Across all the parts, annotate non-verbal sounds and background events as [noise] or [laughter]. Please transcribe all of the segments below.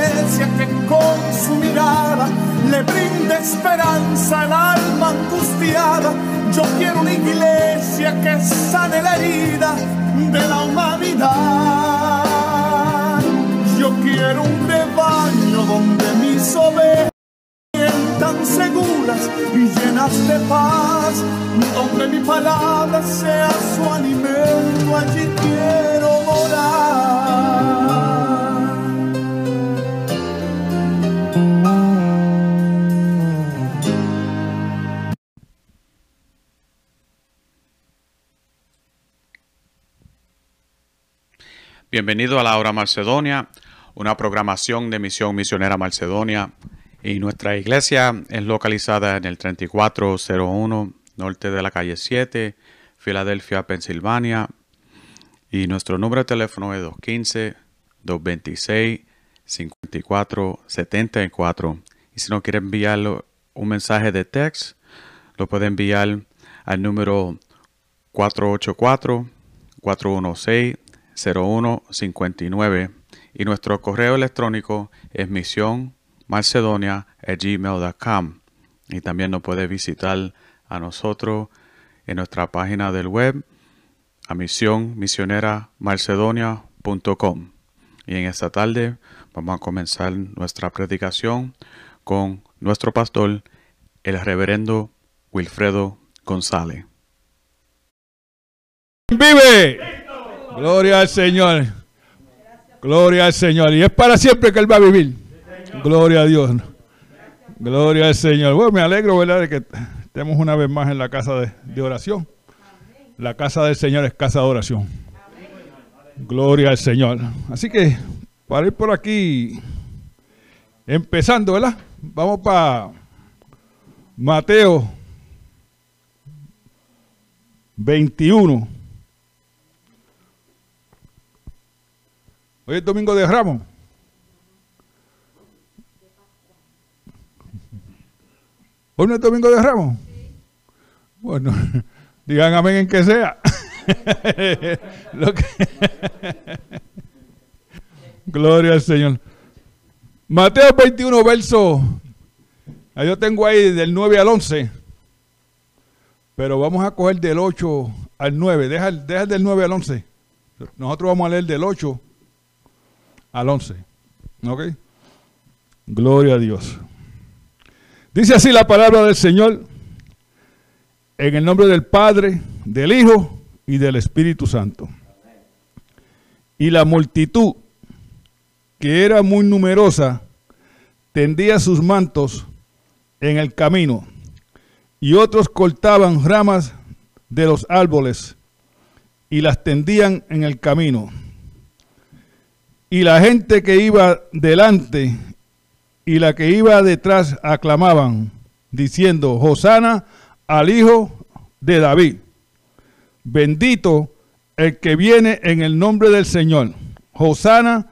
Que con su mirada le brinde esperanza al alma angustiada. Yo quiero una iglesia que sane la herida de la humanidad. Yo quiero un rebaño donde mis ovejas tan seguras y llenas de paz, donde mi palabra sea su alimento, allí quiero morar. Bienvenido a la Hora Macedonia, una programación de Misión Misionera Macedonia. Y nuestra iglesia es localizada en el 3401 norte de la calle 7, Filadelfia, Pensilvania. Y nuestro número de teléfono es 215-226-5474. Y si no quiere enviar un mensaje de text, lo puede enviar al número 484-416-0159 y nuestro correo electrónico es misionmacedonia.gmail.com y también nos puede visitar a nosotros en nuestra página del web a misión misioneramarcedonia.com y en esta tarde vamos a comenzar nuestra predicación con nuestro pastor el reverendo Wilfredo González. ¡Vive! Gloria al Señor. Gloria al Señor. Y es para siempre que Él va a vivir. Gloria a Dios. Gloria al Señor. Bueno, me alegro, ¿verdad?, de que estemos una vez más en la casa de, oración. La casa del Señor es casa de oración. Gloria al Señor. Así que, para ir por aquí, empezando, ¿verdad? Vamos para Mateo 21. Hoy es domingo de Ramos. Hoy no es domingo de Ramos. Bueno, [laughs] digan amén en que sea. [laughs] Que- [laughs] Gloria al Señor. Mateo 21, verso. Yo tengo ahí del 9 al 11. Pero vamos a coger del 8 al 9. Deja, deja el del 9 al 11. Nosotros vamos a leer del 8 al 11. ¿Ok? Gloria a Dios. Dice así la palabra del Señor. En el nombre del Padre, del Hijo y del Espíritu Santo. Y la multitud, que era muy numerosa, tendía sus mantos en el camino, y otros cortaban ramas de los árboles y las tendían en el camino. Y la gente que iba delante y la que iba detrás aclamaban, diciendo, Hosana al Hijo de David. Bendito el que viene en el nombre del Señor. Hosana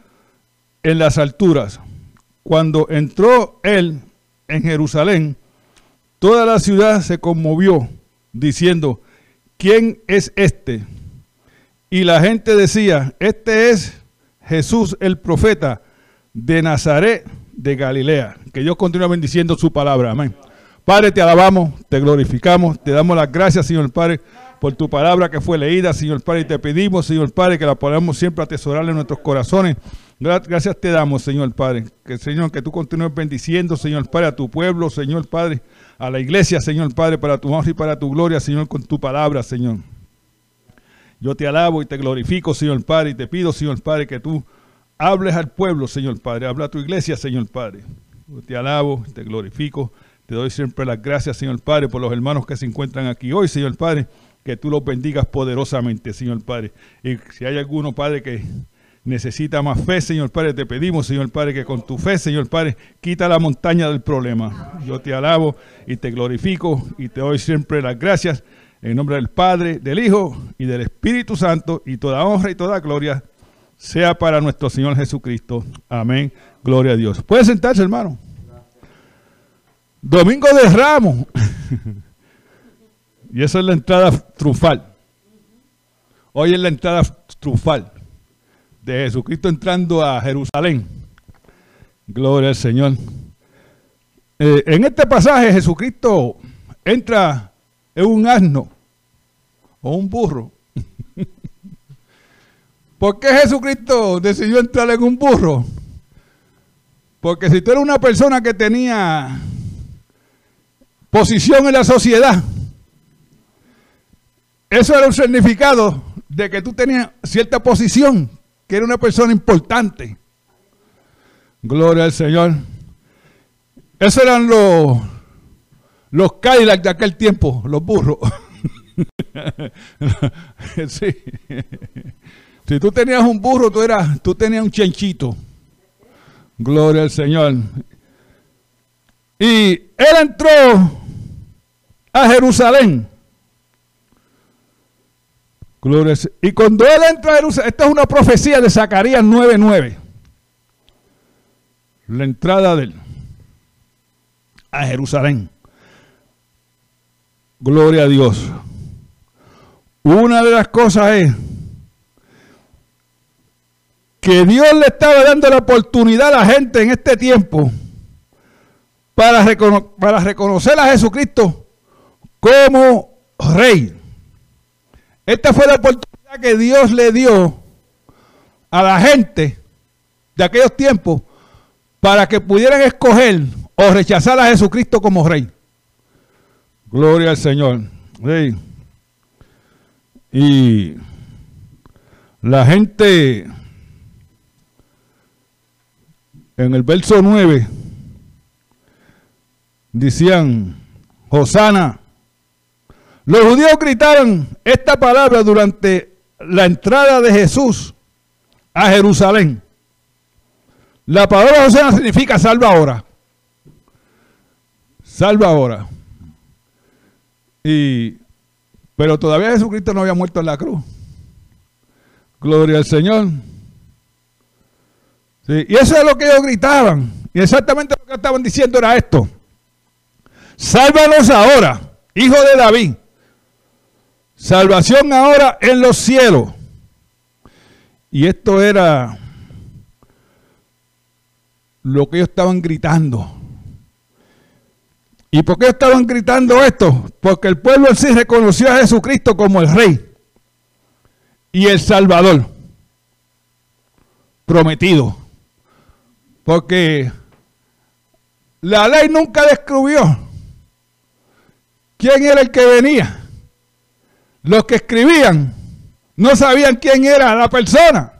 en las alturas. Cuando entró él en Jerusalén, toda la ciudad se conmovió, diciendo, ¿quién es este? Y la gente decía, este es Jesús el profeta de Nazaret de Galilea. Que Dios continúe bendiciendo su palabra. Amén. Padre, te alabamos, te glorificamos, te damos las gracias, Señor Padre, por tu palabra que fue leída, Señor Padre, y te pedimos, Señor Padre, que la podamos siempre atesorar en nuestros corazones. Gra- Gracias te damos, Señor Padre. Que, Señor, que tú continúes bendiciendo, Señor Padre, a tu pueblo, Señor Padre, a la iglesia, Señor Padre, para tu honra y para tu gloria, Señor, con tu palabra, Señor. Yo te alabo y te glorifico, Señor Padre, y te pido, Señor Padre, que tú hables al pueblo, Señor Padre. Habla a tu iglesia, Señor Padre. Yo te alabo, te glorifico. Te doy siempre las gracias, Señor Padre, por los hermanos que se encuentran aquí hoy, Señor Padre. Que tú los bendigas poderosamente, Señor Padre. Y si hay alguno, Padre, que necesita más fe, Señor Padre. Te pedimos, Señor Padre, que con tu fe, Señor Padre, quita la montaña del problema. Yo te alabo y te glorifico y te doy siempre las gracias en nombre del Padre, del Hijo y del Espíritu Santo y toda honra y toda gloria sea para nuestro Señor Jesucristo. Amén. Gloria a Dios. Puede sentarse, hermano. Domingo de Ramos. [laughs] y esa es la entrada trufal. Hoy es la entrada trufal de Jesucristo entrando a Jerusalén. Gloria al Señor. Eh, en este pasaje Jesucristo entra en un asno o un burro. [laughs] ¿Por qué Jesucristo decidió entrar en un burro? Porque si tú eres una persona que tenía posición en la sociedad, eso era un significado de que tú tenías cierta posición, que era una persona importante. Gloria al Señor. Esos eran los, los Cadillac de aquel tiempo, los burros. [laughs] Si tú tenías un burro, tú, eras, tú tenías un chenchito. Gloria al Señor. Y él entró a Jerusalén. Gloria y cuando él entra a Jerusalén, esta es una profecía de Zacarías 9:9. La entrada de él a Jerusalén. Gloria a Dios. Una de las cosas es que Dios le estaba dando la oportunidad a la gente en este tiempo para, para reconocer a Jesucristo como rey. Esta fue la oportunidad que Dios le dio a la gente de aquellos tiempos para que pudieran escoger o rechazar a Jesucristo como rey. Gloria al Señor. Y la gente en el verso 9 decían, Hosana. Los judíos gritaron esta palabra durante la entrada de Jesús a Jerusalén. La palabra Hosana significa salva ahora. Salva ahora. Y, pero todavía Jesucristo no había muerto en la cruz. Gloria al Señor. y eso es lo que ellos gritaban. Y exactamente lo que estaban diciendo era esto. Sálvanos ahora, hijo de David. Salvación ahora en los cielos. Y esto era lo que ellos estaban gritando. ¿Y por qué estaban gritando esto? Porque el pueblo sí reconoció a Jesucristo como el rey y el salvador prometido. Porque la ley nunca descubrió quién era el que venía. Los que escribían no sabían quién era la persona.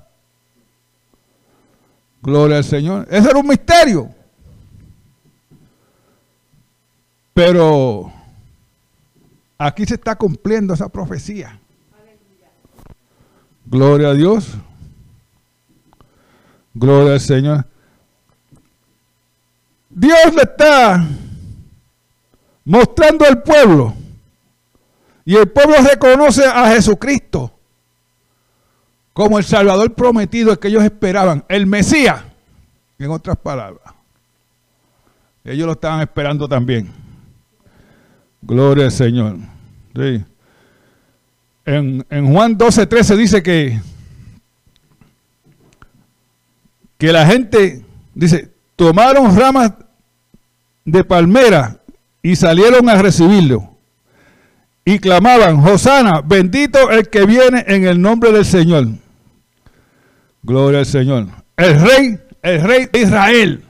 Gloria al Señor. Ese era un misterio. Pero aquí se está cumpliendo esa profecía. Gloria a Dios. Gloria al Señor. Dios le está mostrando al pueblo. Y el pueblo reconoce a Jesucristo como el Salvador prometido que ellos esperaban, el Mesías, en otras palabras. Ellos lo estaban esperando también. Gloria al Señor. En, Juan 12, 13 dice que, que la gente, dice, tomaron ramas de palmera y salieron a recibirlo. Y clamaban, Hosana, bendito el que viene en el nombre del Señor. Gloria al Señor. El rey, el rey de Israel.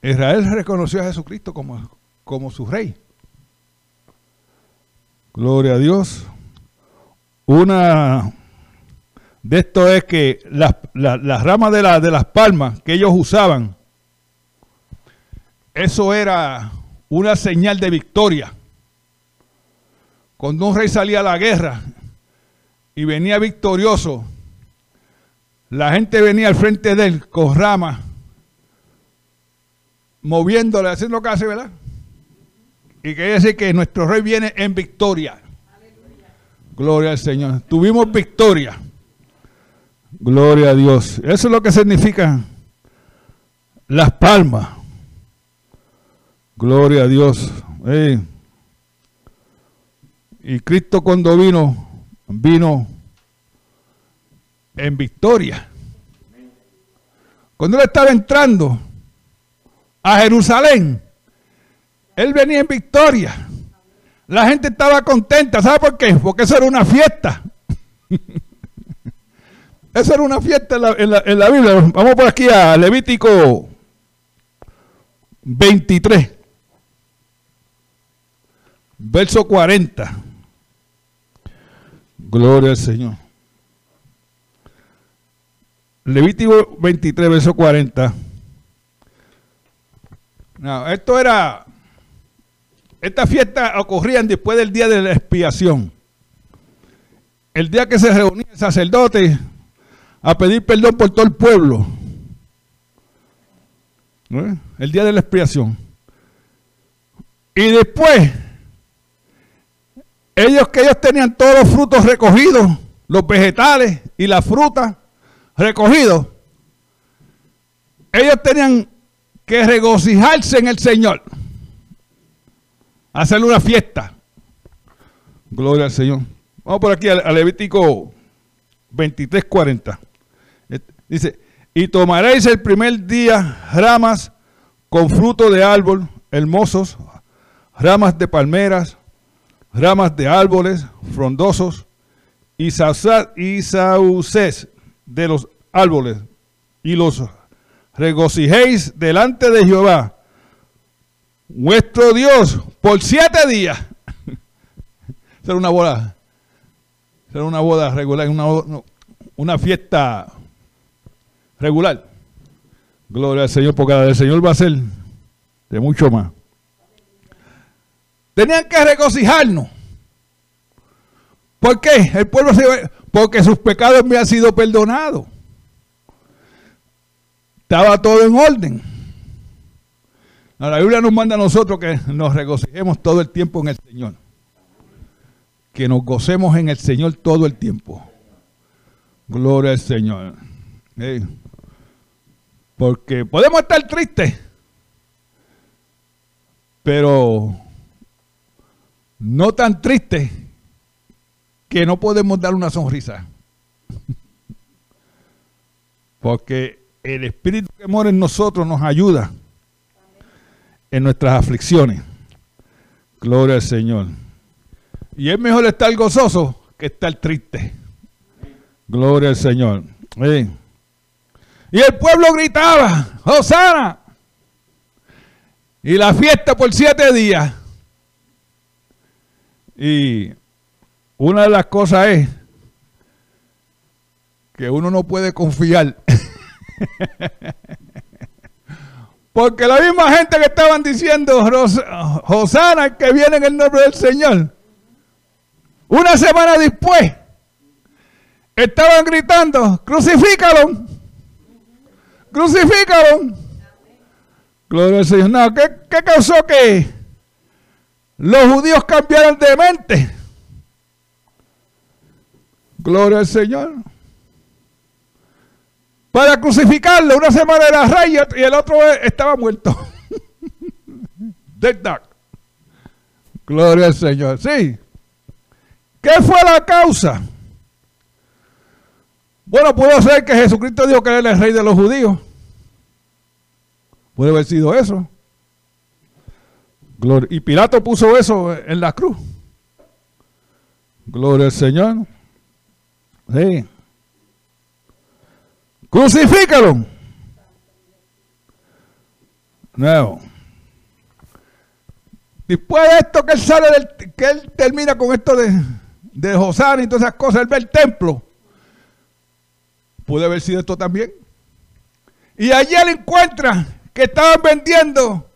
Israel reconoció a Jesucristo como, como su rey. Gloria a Dios. Una de esto es que las, ramas de, de las palmas que ellos usaban, eso era una señal de victoria. Cuando un rey salía a la guerra y venía victorioso, la gente venía al frente de él con ramas, moviéndole, haciendo lo que hace, ¿verdad? Y quiere decir que nuestro rey viene en victoria. Gloria al Señor. Tuvimos victoria. Gloria a Dios. Eso es lo que significa las palmas. Gloria a Dios. Y Cristo cuando vino, vino en victoria. Cuando él estaba entrando a Jerusalén, él venía en victoria. La gente estaba contenta. ¿Sabe por qué? Porque eso era una fiesta. [laughs] eso era una fiesta en la, Biblia. Vamos por aquí a Levítico 23. Verso 40. Gloria al Señor. Levítico 23, verso 40. No, esto era, esta fiesta ocurrían después del día de la expiación. El día que se reunía el sacerdote a pedir perdón por todo el pueblo. El día de la expiación. Y después, ellos que ellos tenían todos los frutos recogidos, los vegetales y la fruta recogidos, ellos tenían que regocijarse en el Señor, hacerle una fiesta. Gloria al Señor. Vamos por aquí al, Levítico 23, 40. Dice, y tomaréis el primer día ramas con fruto de árbol hermosos, ramas de palmeras, ramas de árboles frondosos y, y sauces de los árboles y los regocijéis delante de Jehová, vuestro Dios, por siete días. [laughs] será una boda, será una boda regular, una, una fiesta regular. Gloria al Señor, porque la Señor va a ser de mucho más. Tenían que regocijarnos. ¿Por qué? El pueblo porque sus pecados me han sido perdonados. Estaba todo en orden. La Biblia nos manda a nosotros que nos regocijemos todo el tiempo en el Señor. Que nos gocemos en el Señor todo el tiempo. Gloria al Señor. Porque podemos estar tristes, pero no tan triste que no podemos dar una sonrisa. Porque el Espíritu que mora en nosotros nos ayuda en nuestras aflicciones. Gloria al Señor. Y es mejor estar gozoso que estar triste. Gloria al Señor. Y el pueblo gritaba, Hosana. Y la fiesta por siete días. Y una de las cosas es que uno no puede confiar. [laughs] Porque la misma gente que estaban diciendo, Hosana, que viene en el nombre del Señor, una semana después, estaban gritando, crucifícalo, crucifícalo. Gloria al Señor. No, ¿qué, ¿qué causó que los judíos cambiaron de mente? Gloria al Señor. Para crucificarlo, una semana era rey y el otro estaba muerto. [laughs] Dead dog. Gloria al Señor. Sí. ¿Qué fue la causa? Bueno, pudo ser que Jesucristo dijo que era el rey de los judíos. Puede haber sido eso. Y Pilato puso eso en la cruz. Gloria al Señor. Sí. Crucifícalo. No. Después de esto que él sale del, que él termina con esto de, de Josán y todas esas cosas, él ve el templo. Puede haber sido esto también. Y allí él encuentra que estaban vendiendo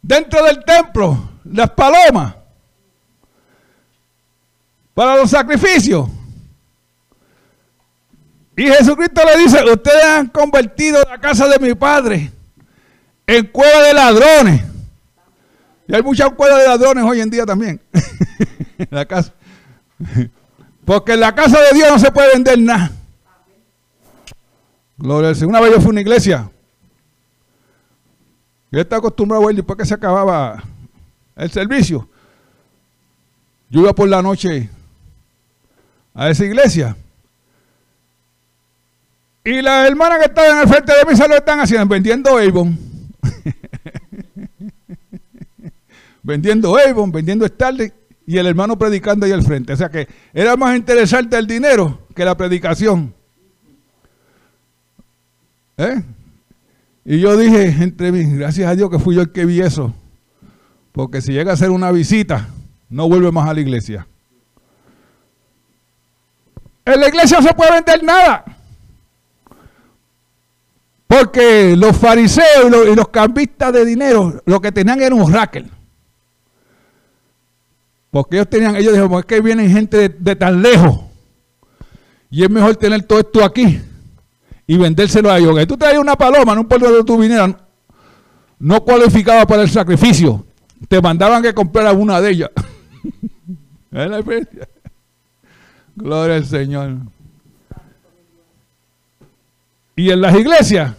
dentro del templo las palomas para los sacrificios. Y Jesucristo le dice, ustedes han convertido la casa de mi padre en cueva de ladrones. Y hay muchas cuevas de ladrones hoy en día también. [laughs] la casa. Porque en la casa de Dios no se puede vender nada. Gloria al Señor. Una vez yo fui a una iglesia. Yo estaba acostumbrado a ir después que se acababa el servicio. Yo iba por la noche a esa iglesia. Y las hermanas que estaban al frente de mí se lo están haciendo, vendiendo Avon. [laughs] vendiendo Avon, vendiendo Starling y el hermano predicando ahí al frente. O sea que era más interesante el dinero que la predicación. ¿Eh? Y yo dije entre mí, gracias a Dios que fui yo el que vi eso. Porque si llega a hacer una visita, no vuelve más a la iglesia. En la iglesia no se puede vender nada. Porque los fariseos y los, cambistas de dinero lo que tenían era un racket. Porque ellos tenían, ellos dijeron, es que vienen gente de, tan lejos. Y es mejor tener todo esto aquí y vendérselo a ellos. Tú traes una paloma en un pueblo de tu dinero, no cualificaba para el sacrificio. Te mandaban que comprara una de ellas. [laughs] ¿Es la Gloria al Señor. Y en las iglesias,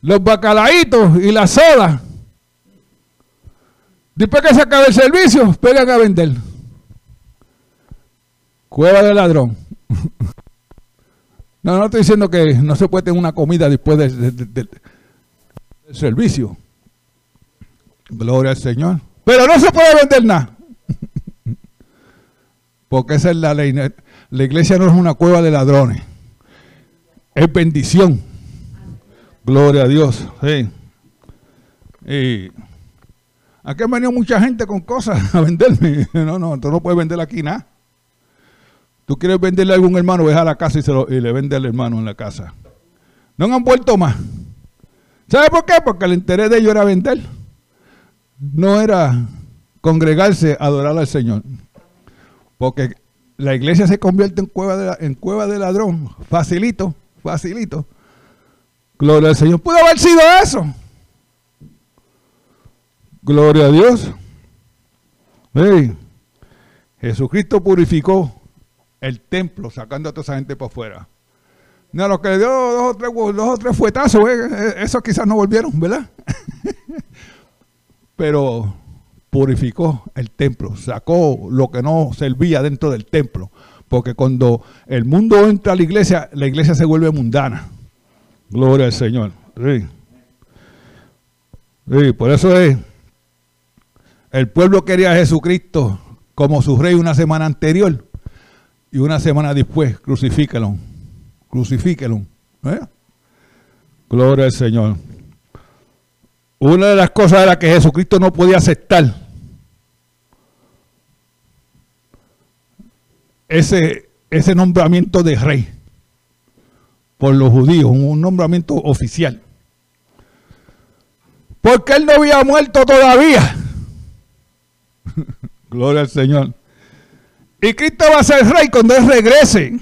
los bacalaitos y la soda, después que se acabe el servicio, pegan a vender. Cueva de ladrón. [laughs] No, no estoy diciendo que no se puede tener una comida después del servicio. Gloria al Señor. Pero no se puede vender nada. [laughs] Porque esa es la ley. La iglesia no es una cueva de ladrones. Es bendición. Gloria a Dios. Sí. Y aquí han venido mucha gente con cosas [laughs] a venderme. No, no, tú no puedes vender aquí nada. Tú quieres venderle a algún hermano, ve a la casa y, se y le vende al hermano en la casa. No han vuelto más. ¿Sabe por qué? Porque el interés de ellos era vender. No era congregarse adorar al Señor. Porque la iglesia se convierte en cueva de, en cueva de ladrón. Facilito, facilito. Gloria al Señor. Pudo haber sido eso. Gloria a Dios. Jesucristo purificó el templo sacando a toda esa gente para afuera. No, lo que le dio dos o tres, dos o tres fuetazos, eh, eh, esos quizás no volvieron, ¿verdad? [laughs] Pero purificó el templo, sacó lo que no servía dentro del templo. Porque cuando el mundo entra a la iglesia, la iglesia se vuelve mundana. Gloria al Señor. Sí. Sí, por eso es, el pueblo quería a Jesucristo como su rey una semana anterior y una semana después, crucifíquelo, crucifíquelo. ¿eh? Gloria al Señor. Una de las cosas era que Jesucristo no podía aceptar ese, ese nombramiento de rey por los judíos, un nombramiento oficial. Porque él no había muerto todavía. [laughs] Gloria al Señor. Y Cristo va a ser rey cuando Él regrese.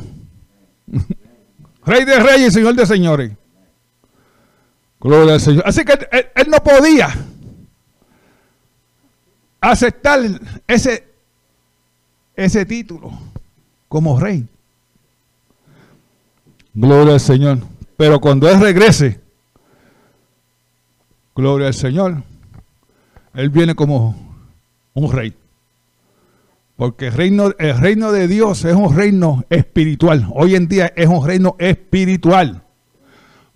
[laughs] rey de reyes y Señor de señores. Gloria al Señor. Así que él, no podía aceptar ese, ese título como rey. Gloria al Señor. Pero cuando Él regrese, gloria al Señor, Él viene como un rey. Porque el reino, el reino de Dios es un reino espiritual. Hoy en día es un reino espiritual.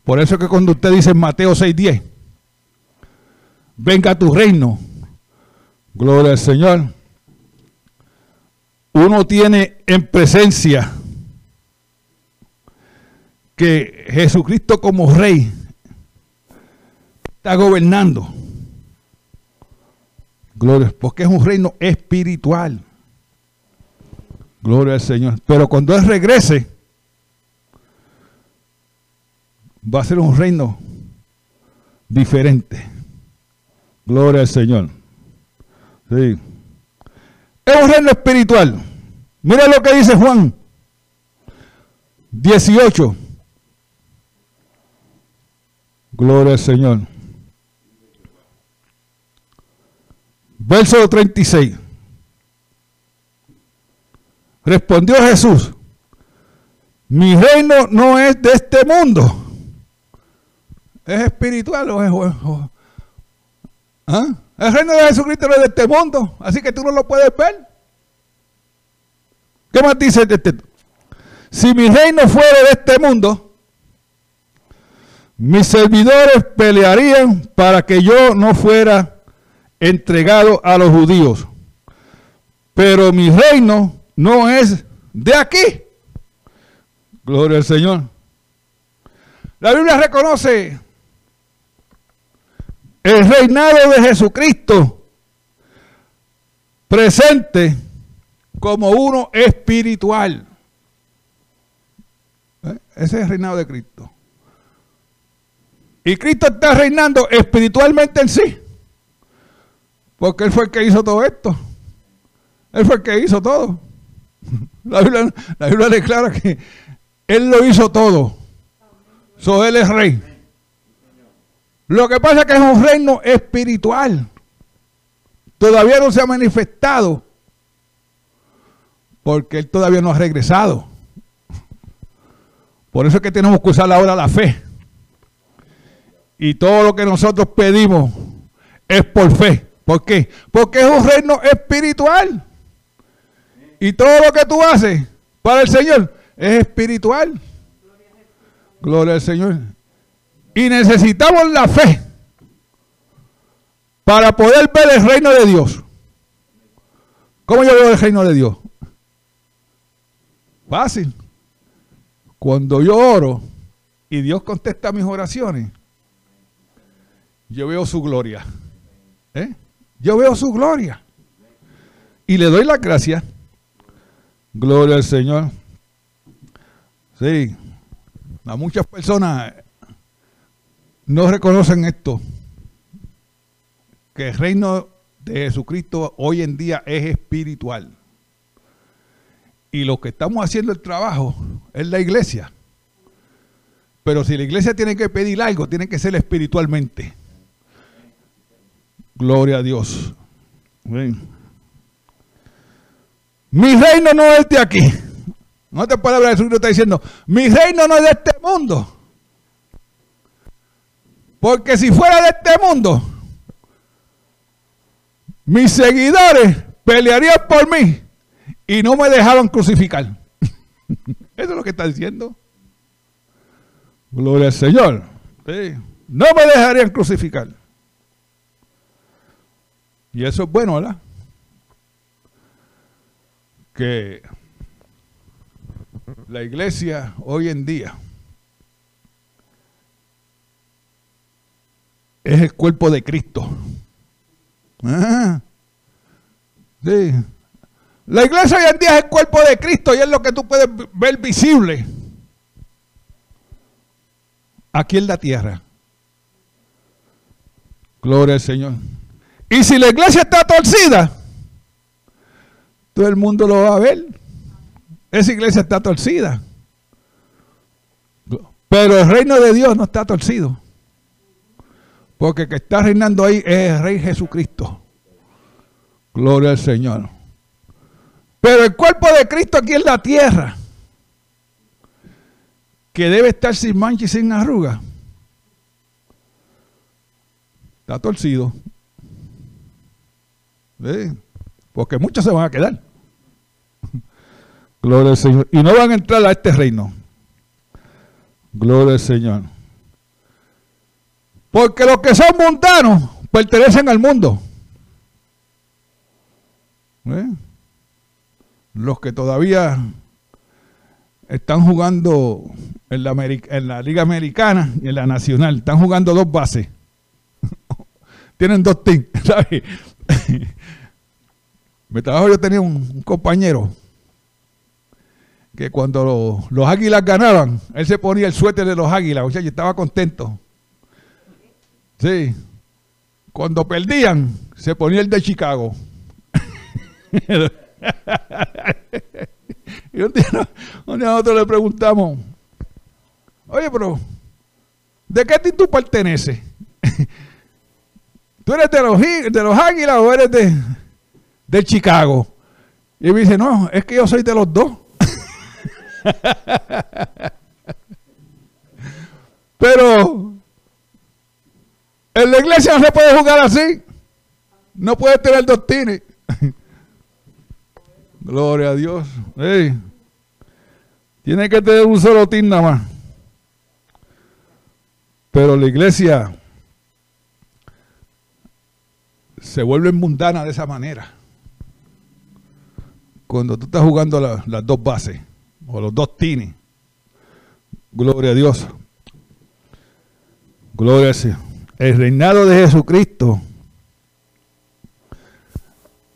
Por eso que cuando usted dice en Mateo 6:10, venga a tu reino, gloria al Señor, uno tiene en presencia que Jesucristo como rey está gobernando. Gloria, porque es un reino espiritual. Gloria al Señor. Pero cuando Él regrese, va a ser un reino diferente. Gloria al Señor. Sí. Es un reino espiritual. Mira lo que dice Juan. 18. Gloria al Señor. Verso 36. Respondió Jesús, mi reino no es de este mundo. ¿Es espiritual o es... ¿Ah? El reino de Jesucristo no es de este mundo, así que tú no lo puedes ver. ¿Qué más dice este? Si mi reino fuera de este mundo, mis servidores pelearían para que yo no fuera entregado a los judíos. Pero mi reino no es de aquí. Gloria al Señor. La Biblia reconoce el reinado de Jesucristo presente como uno espiritual. ¿Eh? Ese es el reinado de Cristo. Y Cristo está reinando espiritualmente en sí. Porque Él fue el que hizo todo esto. Él fue el que hizo todo. [laughs] La Biblia, declara que Él lo hizo todo. So, él es rey. Lo que pasa es que es un reino espiritual. Todavía no se ha manifestado. Porque Él todavía no ha regresado. Por eso es que tenemos que usar ahora la fe. Y todo lo que nosotros pedimos es por fe. ¿Por qué? Porque es un reino espiritual. Y todo lo que tú haces para el Señor es espiritual. Gloria al Señor. Y necesitamos la fe para poder ver el reino de Dios. ¿Cómo yo veo el reino de Dios? Fácil. Cuando yo oro y Dios contesta mis oraciones, yo veo su gloria. ¿Eh? Yo veo su gloria. Y le doy la gracia. Gloria al Señor. Sí. A muchas personas no reconocen esto. Que el reino de Jesucristo hoy en día es espiritual. Y lo que estamos haciendo el trabajo es la iglesia. Pero si la iglesia tiene que pedir algo, tiene que ser espiritualmente. Gloria a Dios. Mi reino no es de aquí. No te palabra de Jesús está diciendo, mi reino no es de este mundo. Porque si fuera de este mundo, mis seguidores pelearían por mí y no me dejaban crucificar. [laughs] Eso es lo que está diciendo. Gloria al Señor. No me dejarían crucificar. Y eso es bueno, ¿verdad? Que la iglesia hoy en día es el cuerpo de Cristo. Ah, sí. La iglesia hoy en día es el cuerpo de Cristo y es lo que tú puedes ver visible aquí en la tierra. Gloria al Señor. Y si la iglesia está torcida, todo el mundo lo va a ver. Esa iglesia está torcida. Pero el reino de Dios no está torcido. Porque el que está reinando ahí es el Rey Jesucristo. Gloria al Señor. Pero el cuerpo de Cristo aquí en la tierra, que debe estar sin mancha y sin arruga, está torcido. Porque muchos se van a quedar. [laughs] Gloria al Señor. Y no van a entrar a este reino. Gloria al Señor. Porque los que son mundanos pertenecen al mundo. Los que todavía están jugando en la, en la Liga Americana y en la Nacional, están jugando dos bases. [laughs] Tienen dos teams, [laughs] ¿sabes? Mi trabajo yo tenía un, compañero que cuando los, águilas ganaban, él se ponía el suéter de los águilas, o sea, yo estaba contento. Sí. Cuando perdían, se ponía el de Chicago. [laughs] y un día, nosotros le preguntamos, oye, pero, ¿de qué tú perteneces? [laughs] ¿Tú eres de los, de los Águilas o eres de, de Chicago? Y me dice, no, es que yo soy de los dos. [laughs] Pero en la iglesia no se puede jugar así. No puede tener dos tines. [laughs] Gloria a Dios. Tiene que tener un solo tin nada más. Pero la iglesia se vuelve mundana de esa manera. Cuando tú estás jugando las dos bases o los dos tines. Gloria a Dios. Gloria a Dios. El reinado de Jesucristo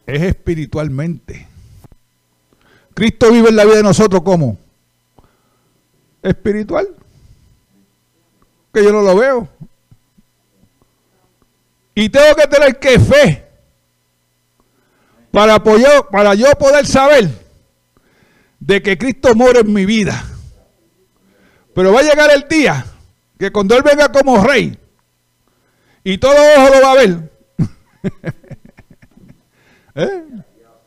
es espiritualmente. Cristo vive en la vida de nosotros como espiritual. Que yo no lo veo. Y tengo que tener que fe para, para yo poder saber de que Cristo mora en mi vida. Pero va a llegar el día que cuando Él venga como rey y todo ojo lo va a ver, [laughs] ¿Eh?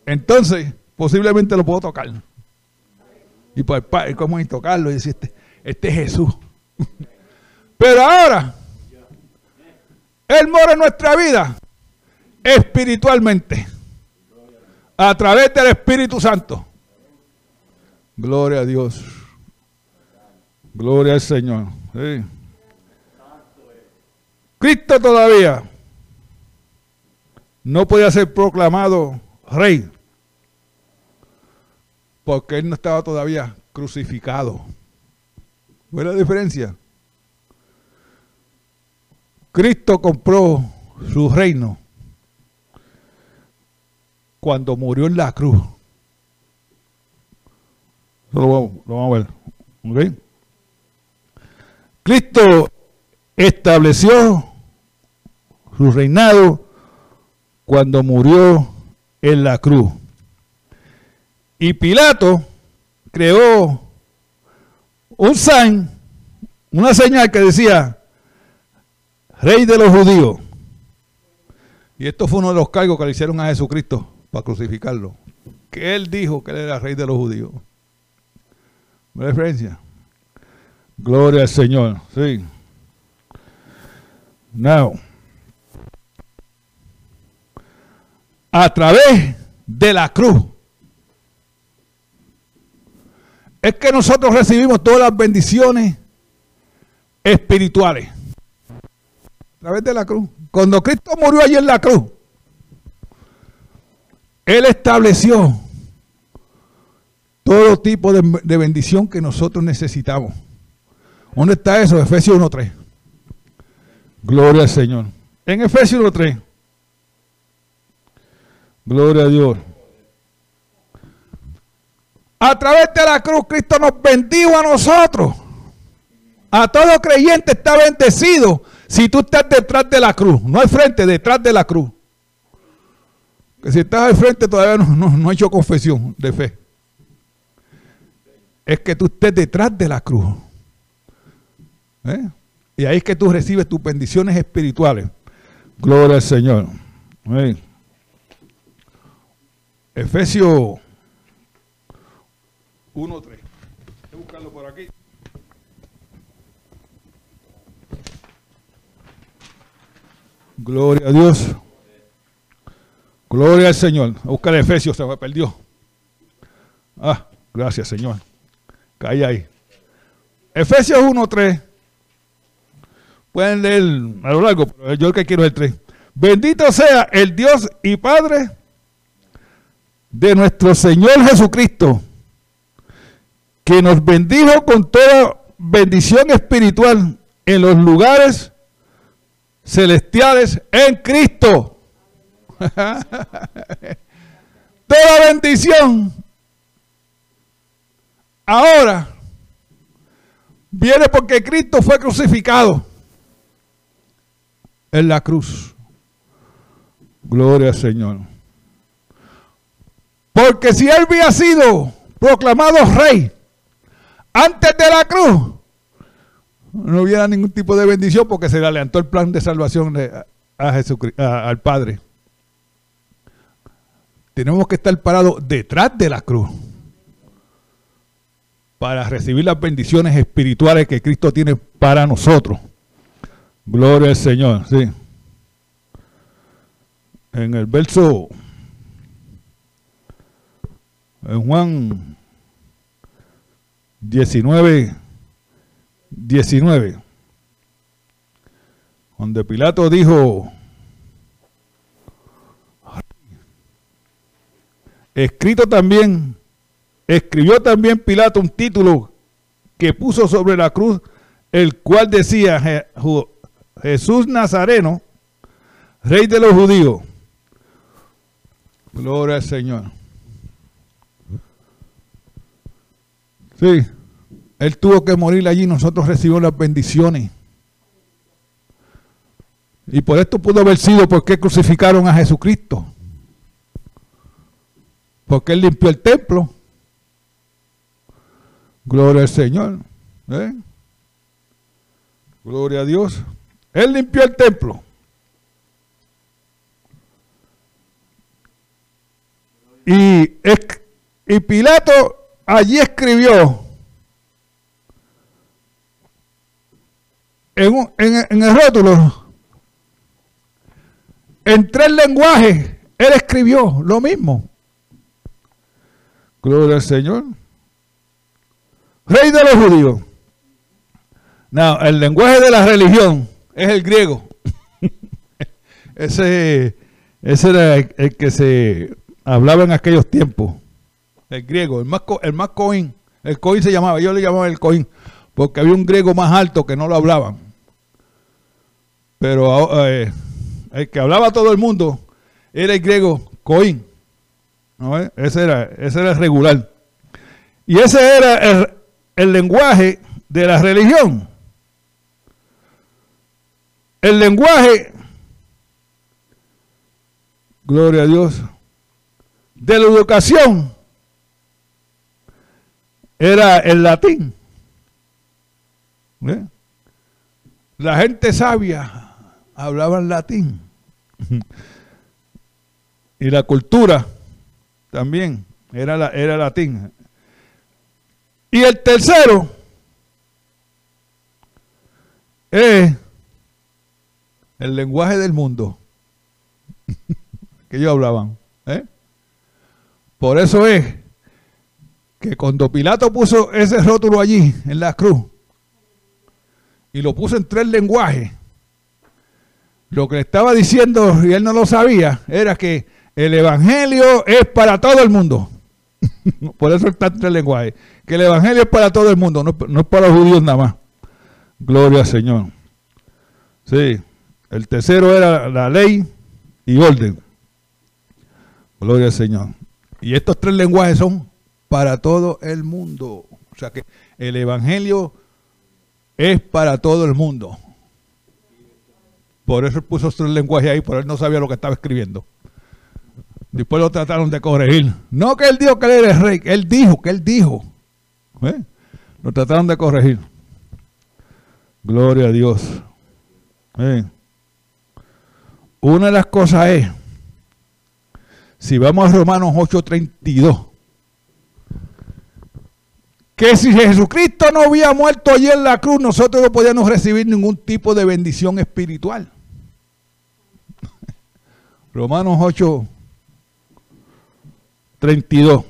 entonces posiblemente lo puedo tocar. Y pues, ¿cómo es tocarlo? Y decir, este, este es Jesús. [laughs] Pero ahora, Él mora en nuestra vida espiritualmente, a través del Espíritu Santo. Gloria a Dios. Gloria al Señor. Cristo todavía no podía ser proclamado rey porque él no estaba todavía crucificado. ¿Cuál es la diferencia? Cristo compró su reino cuando murió en la cruz. Lo vamos, a ver. Cristo estableció su reinado cuando murió en la cruz. Y Pilato creó un sign, una señal que decía, rey de los judíos. Y esto fue uno de los cargos que le hicieron a Jesucristo crucificarlo. Que él dijo que él era rey de los judíos. ¿Me referencia? Gloria al Señor. Sí. Now. A través de la cruz. Es que nosotros recibimos todas las bendiciones espirituales. A través de la cruz. Cuando Cristo murió allí en la cruz, Él estableció todo tipo de, bendición que nosotros necesitamos. ¿Dónde está eso? Efesios 1.3. Gloria al Señor. En Efesios 1.3. Gloria a Dios. A través de la cruz Cristo nos bendijo a nosotros. A todo creyente está bendecido si tú estás detrás de la cruz. No al frente, detrás de la cruz. Si estás al frente todavía no, no, hecho confesión de fe es que tú estés detrás de la cruz. ¿Eh? Y ahí es que tú recibes tus bendiciones espirituales. Gloria al Señor. Efesios 1.3. Voy a buscarlo por aquí. Gloria a Dios. Gloria al Señor. A buscar Efesios, se me perdió. Ah, gracias Señor. Cae ahí. Efesios 1.3. Pueden leer a lo largo, pero yo lo que quiero es el 3. Bendito sea el Dios y Padre de nuestro Señor Jesucristo, que nos bendijo con toda bendición espiritual en los lugares celestiales en Cristo. [laughs] toda bendición Ahora viene porque Cristo fue crucificado en la cruz. Gloria al Señor. Porque si Él había sido proclamado rey antes de la cruz, no hubiera ningún tipo de bendición porque se le adelantó el plan de salvación a Jesucristo, al Padre. Tenemos que estar parados detrás de la cruz para recibir las bendiciones espirituales que Cristo tiene para nosotros. Gloria al Señor, sí. En el verso, en Juan 19, 19, donde Pilato dijo, escrito también, escribió también Pilato un título que puso sobre la cruz, el cual decía Jesús Nazareno, rey de los judíos. Gloria al Señor. Sí, Él tuvo que morir allí, nosotros recibimos las bendiciones. Y por esto pudo haber sido porque crucificaron a Jesucristo. Porque Él limpió el templo. Gloria al Señor. ¿eh? Gloria a Dios. Él limpió el templo. Y, y Pilato allí escribió en, en, el rótulo, en tres lenguajes, él escribió lo mismo. Gloria al Señor. Rey de los judíos. No, el lenguaje de la religión es el griego. [laughs] ese, ese era el, que se hablaba en aquellos tiempos. El griego, el más, el más. El coín se llamaba, yo le llamaba el coín, porque había un griego más alto que no lo hablaban. Pero eh, el que hablaba todo el mundo era el griego Ese, era, ese era regular. Y ese era el lenguaje de la religión. El lenguaje, gloria a Dios, de la educación era el latín. La gente sabia hablaba en latín. [laughs] y la cultura también era, la, era latín. Y el tercero es el lenguaje del mundo [laughs] que ellos hablaban. ¿eh? Por eso es que cuando Pilato puso ese rótulo allí en la cruz y lo puso en tres lenguajes, lo que le estaba diciendo, y él no lo sabía, era que el Evangelio es para todo el mundo. [laughs] Por eso está en tres lenguajes. Que el Evangelio es para todo el mundo, no, es para los judíos nada más. Gloria al Señor. Sí. El tercero era la ley y orden. Gloria al Señor. Y estos tres lenguajes son para todo el mundo. O sea que el Evangelio es para todo el mundo. Por eso puso tres lenguajes ahí, por él no sabía lo que estaba escribiendo. Después lo trataron de corregir. No que él dijo que él era rey, él dijo, que él dijo. ¿Eh? Lo trataron de corregir. Gloria a Dios. Una de las cosas es, si vamos a Romanos 8:32, que si Jesucristo no había muerto allí en la cruz, nosotros no podíamos recibir ningún tipo de bendición espiritual. [laughs] Romanos 8:32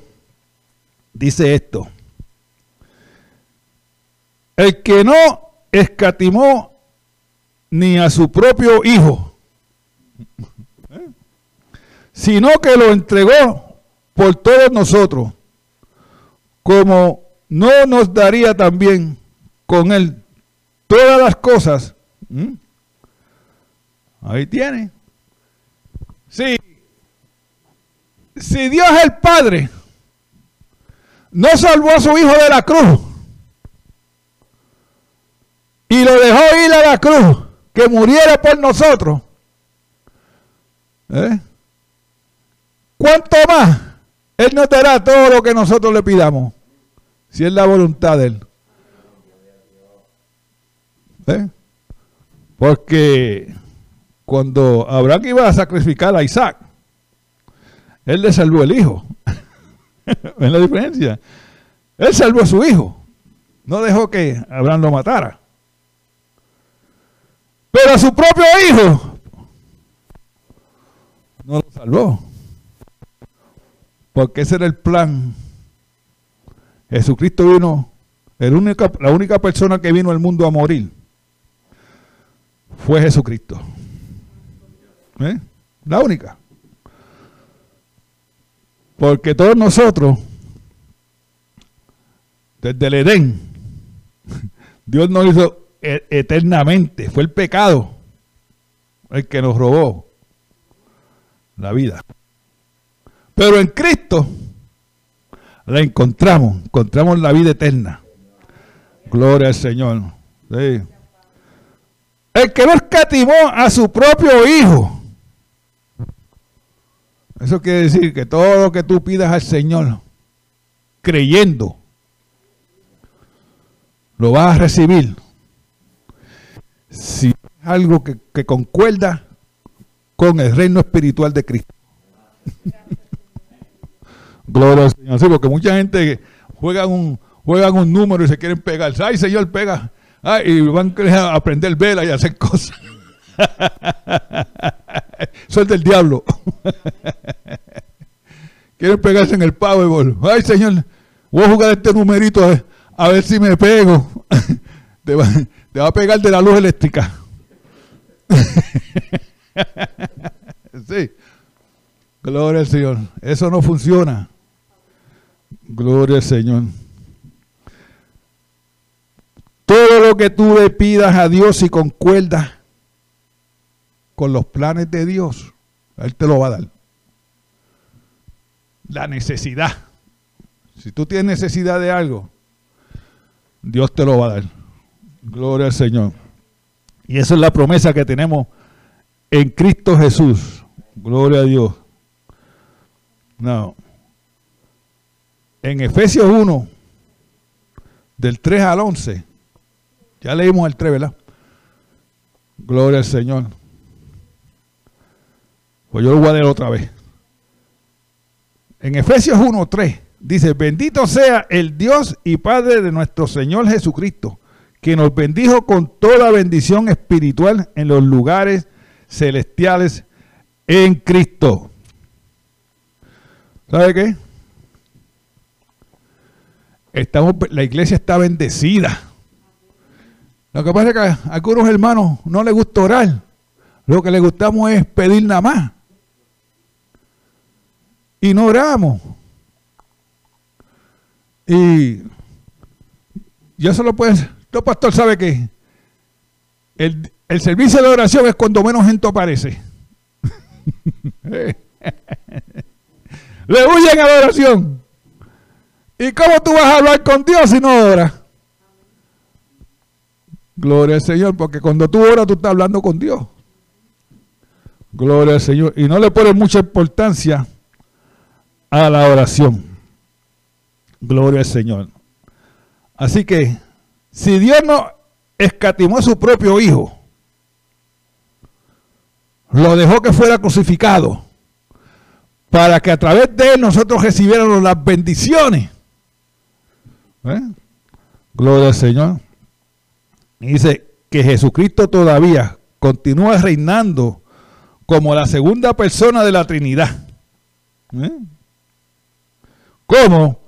dice esto. El que no escatimó ni a su propio hijo, [laughs] sino que lo entregó por todos nosotros, como no nos daría también con él todas las cosas. Ahí tiene. Sí. Si Dios el Padre no salvó a su hijo de la cruz y lo dejó ir a la cruz, que muriera por nosotros, ¿Eh? ¿Cuánto más Él nos dará todo lo que nosotros le pidamos, si es la voluntad de Él. ¿Eh? Porque cuando Abraham iba a sacrificar a Isaac, él le salvó el hijo. [laughs] ¿Ven la diferencia? Él salvó a su hijo. No dejó que Abraham lo matara. Pero a su propio hijo no lo salvó. Porque ese era el plan. Jesucristo vino, la única persona que vino al mundo a morir fue Jesucristo. ¿Eh? La única. Porque todos nosotros, desde el Edén, Dios nos hizo e-, eternamente. Fue el pecado el que nos robó la vida. Pero en Cristo la encontramos, encontramos la vida eterna. Gloria al Señor. El que no escatimó a su propio Hijo eso quiere decir que todo lo que tú pidas al Señor, creyendo, lo vas a recibir. Si es algo que, concuerda con el reino espiritual de Cristo. [laughs] Gloria al Señor. Porque mucha gente juega un, juegan un número y se quieren pegar. Ay, Señor, pega. Ay, y van a aprender vela y hacer cosas. [laughs] [laughs] Soy del diablo. [laughs] Quieren pegarse en el Powerball. Ay, señor, voy a jugar este numerito a ver, si me pego. [laughs] te, va, te va a pegar de la luz eléctrica. sí. Gloria al Señor. Eso no funciona. Gloria al Señor. Todo lo que tú le pidas a Dios y concuerdas con los planes de Dios, Él te lo va a dar. La necesidad. Si tú tienes necesidad de algo, Dios te lo va a dar. Gloria al Señor. Y esa es la promesa que tenemos en Cristo Jesús. Gloria a Dios. No. En Efesios 1, del 3 al 11, ya leímos el 3, ¿verdad? Gloria al Señor. Pues yo lo voy a leer otra vez. En Efesios 1.3 dice, bendito sea el Dios y Padre de nuestro Señor Jesucristo, que nos bendijo con toda bendición espiritual en los lugares celestiales en Cristo. ¿Sabe qué? La iglesia está bendecida. Lo que pasa es que a algunos hermanos no les gusta orar. Lo que les gustamos es pedir nada más y no oramos. Y ya solo puedes, tu pastor sabe que el, el servicio de oración es cuando menos gente aparece. [laughs] Le huyen a la oración. ¿Y cómo tú vas a hablar con Dios si no oras? Gloria al Señor, porque cuando tú oras, tú estás hablando con Dios. Gloria al Señor. Y no le pones mucha importancia a la oración. Gloria al Señor. Así que, si Dios no escatimó a su propio Hijo, lo dejó que fuera crucificado, para que a través de él nosotros recibiéramos las bendiciones. ¿Eh? Gloria al Señor. Dice que Jesucristo todavía continúa reinando como la segunda persona de la Trinidad. ¿Eh? Como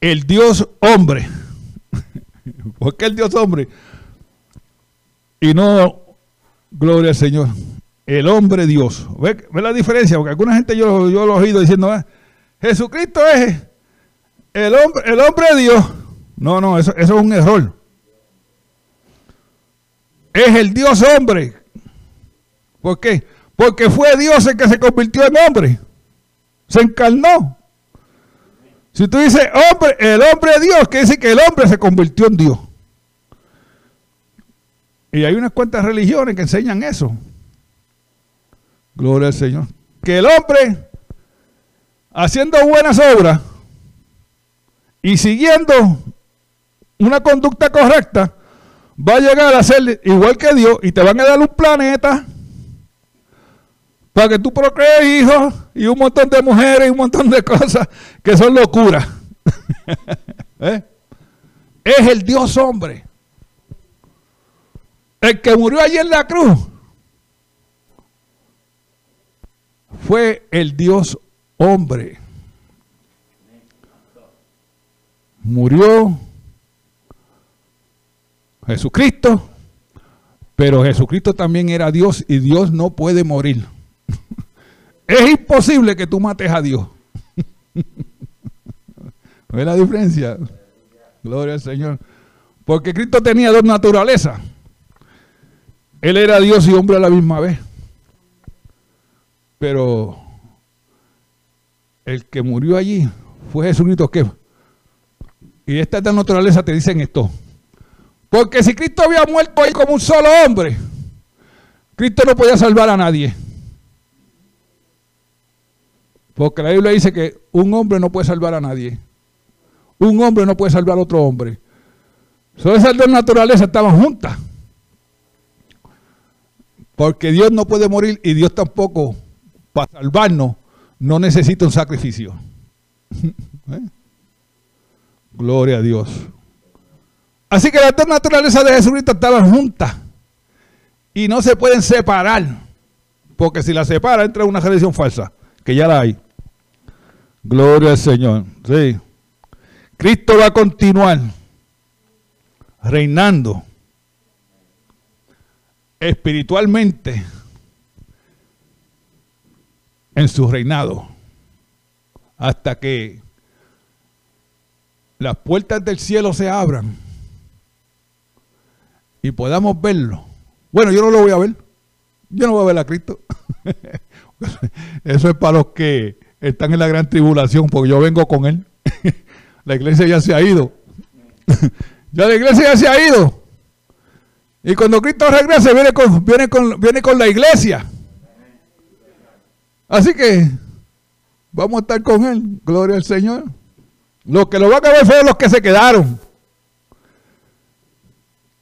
el Dios hombre. [laughs] ¿Por qué el Dios hombre? Y no, gloria al Señor, el hombre Dios. ¿Ve, la diferencia? Porque alguna gente yo, yo lo he oído diciendo, ah, Jesucristo es el hombre, el hombre Dios. No, no, eso, eso es un error. Es el Dios hombre. ¿Por qué? Porque fue Dios el que se convirtió en hombre. Se encarnó. Si tú dices hombre, el hombre de Dios, que dice que el hombre se convirtió en Dios. Y hay unas cuantas religiones que enseñan eso. Gloria al Señor. Que el hombre haciendo buenas obras y siguiendo una conducta correcta, va a llegar a ser igual que Dios y te van a dar un planeta para que tú procrees hijos y un montón de mujeres y un montón de cosas que son locuras. [laughs] ¿Eh? Es el Dios hombre. El que murió allí en la cruz fue el Dios hombre. Murió Jesucristo, pero Jesucristo también era Dios y Dios no puede morir. [laughs] es imposible que tú mates a Dios. [laughs] ¿Ves la diferencia? Gloria al Señor. Porque Cristo tenía dos naturalezas. Él era Dios y hombre a la misma vez. Pero el que murió allí fue Jesucristo que y esta de naturaleza te dicen esto. Porque si Cristo había muerto ahí como un solo hombre, Cristo no podía salvar a nadie. Porque la Biblia dice que un hombre no puede salvar a nadie. Un hombre no puede salvar a otro hombre. So, esas dos naturalezas estaban juntas. Porque Dios no puede morir y Dios tampoco, para salvarnos, no necesita un sacrificio. [laughs] ¿Eh? Gloria a Dios. Así que las dos naturalezas de Jesucristo estaban juntas y no se pueden separar, porque si las separa entra una religión falsa, que ya la hay. Gloria al Señor. Sí. Cristo va a continuar reinando espiritualmente en su reinado hasta que las puertas del cielo se abran y podamos verlo. Bueno, yo no lo voy a ver. Yo no voy a ver a Cristo. [laughs] Eso es para los que están en la gran tribulación, porque yo vengo con Él. [laughs] la iglesia ya se ha ido. [laughs] ya la iglesia ya se ha ido. Y cuando Cristo regrese, viene con, viene con, viene con la iglesia. Así que vamos a estar con Él. Gloria al Señor. Los que lo van a ver fueron los que se quedaron.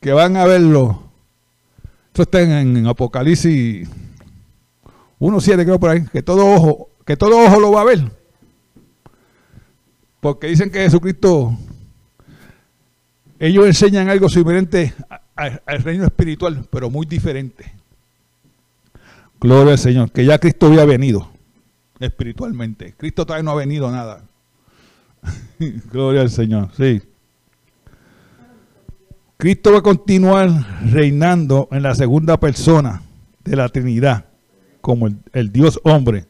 Que van a verlo. Esto está en, Apocalipsis 1.7 creo por ahí. Que todo ojo, que todo ojo lo va a ver. Porque dicen que Jesucristo, ellos enseñan algo similar al reino espiritual, pero muy diferente. Gloria al Señor, que ya Cristo había venido espiritualmente. Cristo todavía no ha venido nada. [laughs] Gloria al Señor, sí. Cristo va a continuar reinando en la segunda persona de la Trinidad, como el, Dios hombre.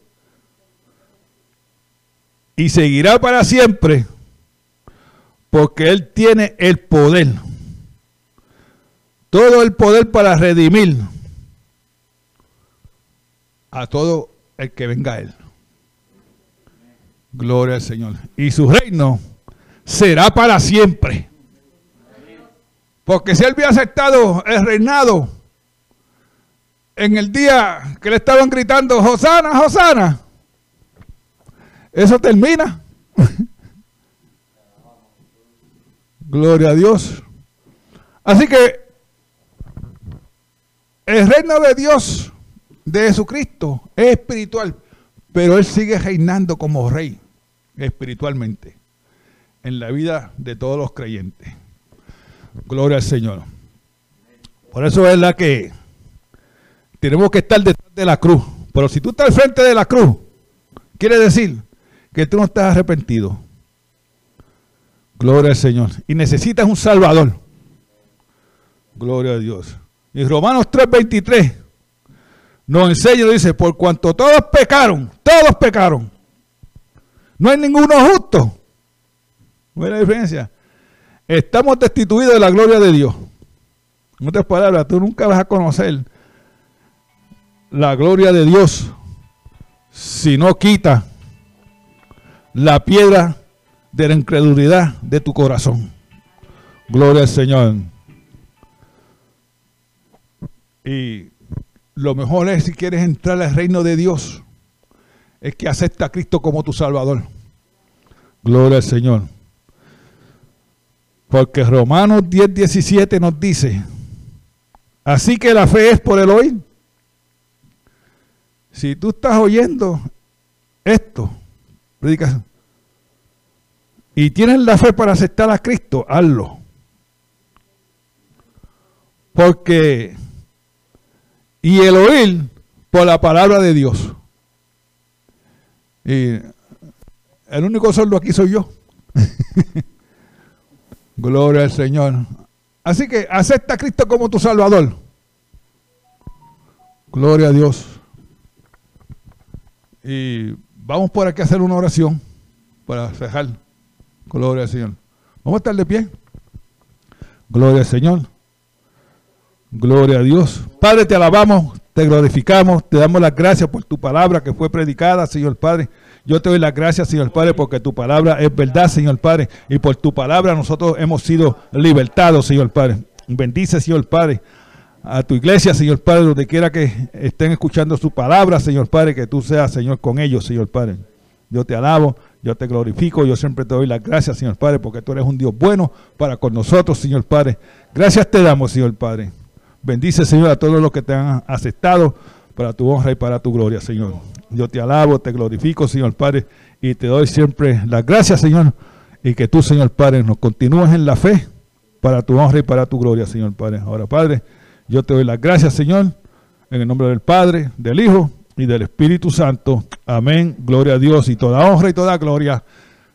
Y seguirá para siempre, porque Él tiene el poder. Todo el poder para redimir a todo el que venga a Él. Gloria al Señor. Y su reino será para siempre. Porque si él había aceptado el reinado en el día que le estaban gritando, Josana, Josana, eso termina. Gloria a Dios. Así que el reino de Dios, de Jesucristo, es espiritual, pero Él sigue reinando como rey espiritualmente en la vida de todos los creyentes. Gloria al Señor. Por eso es la que tenemos que estar detrás de la cruz. Pero si tú estás al frente de la cruz, quiere decir que tú no estás arrepentido. Gloria al Señor. Y necesitas un Salvador. Gloria a Dios. Y Romanos 3:23 nos enseña, dice, por cuanto todos pecaron, todos pecaron no hay ninguno justo. ¿No la diferencia? Estamos destituidos de la gloria de Dios. En otras palabras, tú nunca vas a conocer la gloria de Dios si no quita la piedra de la incredulidad de tu corazón. Gloria al Señor. Y lo mejor es si quieres entrar al reino de Dios, es que acepta a Cristo como tu Salvador. Gloria al Señor. Porque Romanos 10, 17 nos dice, así que la fe es por el oír. Si tú estás oyendo esto, y tienes la fe para aceptar a Cristo, hazlo. Porque, y el oír por la palabra de Dios. Y el único sordo aquí soy yo. [laughs] Gloria al Señor. Así que acepta a Cristo como tu Salvador. Gloria a Dios. Y vamos por aquí a hacer una oración para cejar. Gloria al Señor. Vamos a estar de pie. Gloria al Señor. Gloria a Dios. Padre, te alabamos, te glorificamos, te damos las gracias por tu palabra que fue predicada, Señor Padre. Yo te doy las gracias, Señor Padre, porque tu palabra es verdad, Señor Padre, y por tu palabra nosotros hemos sido libertados, Señor Padre. Bendice, Señor Padre, a tu iglesia, Señor Padre, donde quiera que estén escuchando su palabra, Señor Padre, que tú seas, Señor, con ellos, Señor Padre. Yo te alabo, yo te glorifico, yo siempre te doy las gracias, Señor Padre, porque tú eres un Dios bueno para con nosotros, Señor Padre. Gracias te damos, Señor Padre. Bendice, Señor, a todos los que te han aceptado para tu honra y para tu gloria, Señor. Yo te alabo, te glorifico, Señor Padre, y te doy siempre las gracias, Señor, y que tú, Señor Padre, nos continúes en la fe para tu honra y para tu gloria, Señor Padre. Ahora, Padre, yo te doy las gracias, Señor, en el nombre del Padre, del Hijo y del Espíritu Santo. Amén. Gloria a Dios y toda honra y toda gloria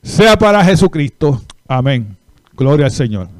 sea para Jesucristo. Amén. Gloria al Señor.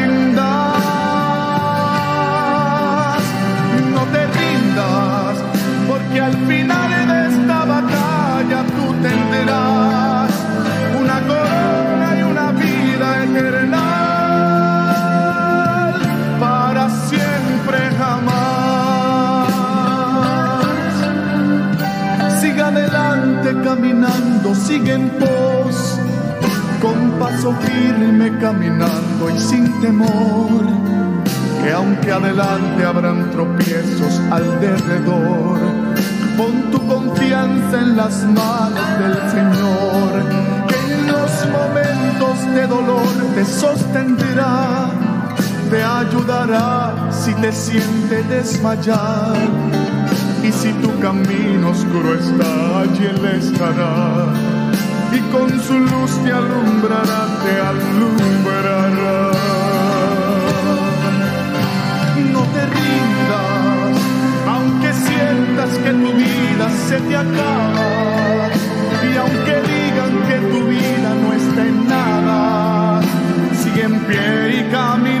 caminando, sigue en pos, con paso firme caminando y sin temor, que aunque adelante habrán tropiezos alrededor, pon tu confianza en las manos del Señor, que en los momentos de dolor te sostendrá te ayudará si te siente desmayar. Y si tu camino oscuro está, allí Él estará. Y con su luz te alumbrará, te alumbrará. No te rindas, aunque sientas que tu vida se te acaba. Y aunque digan que tu vida no está en nada, sigue en pie y caminando,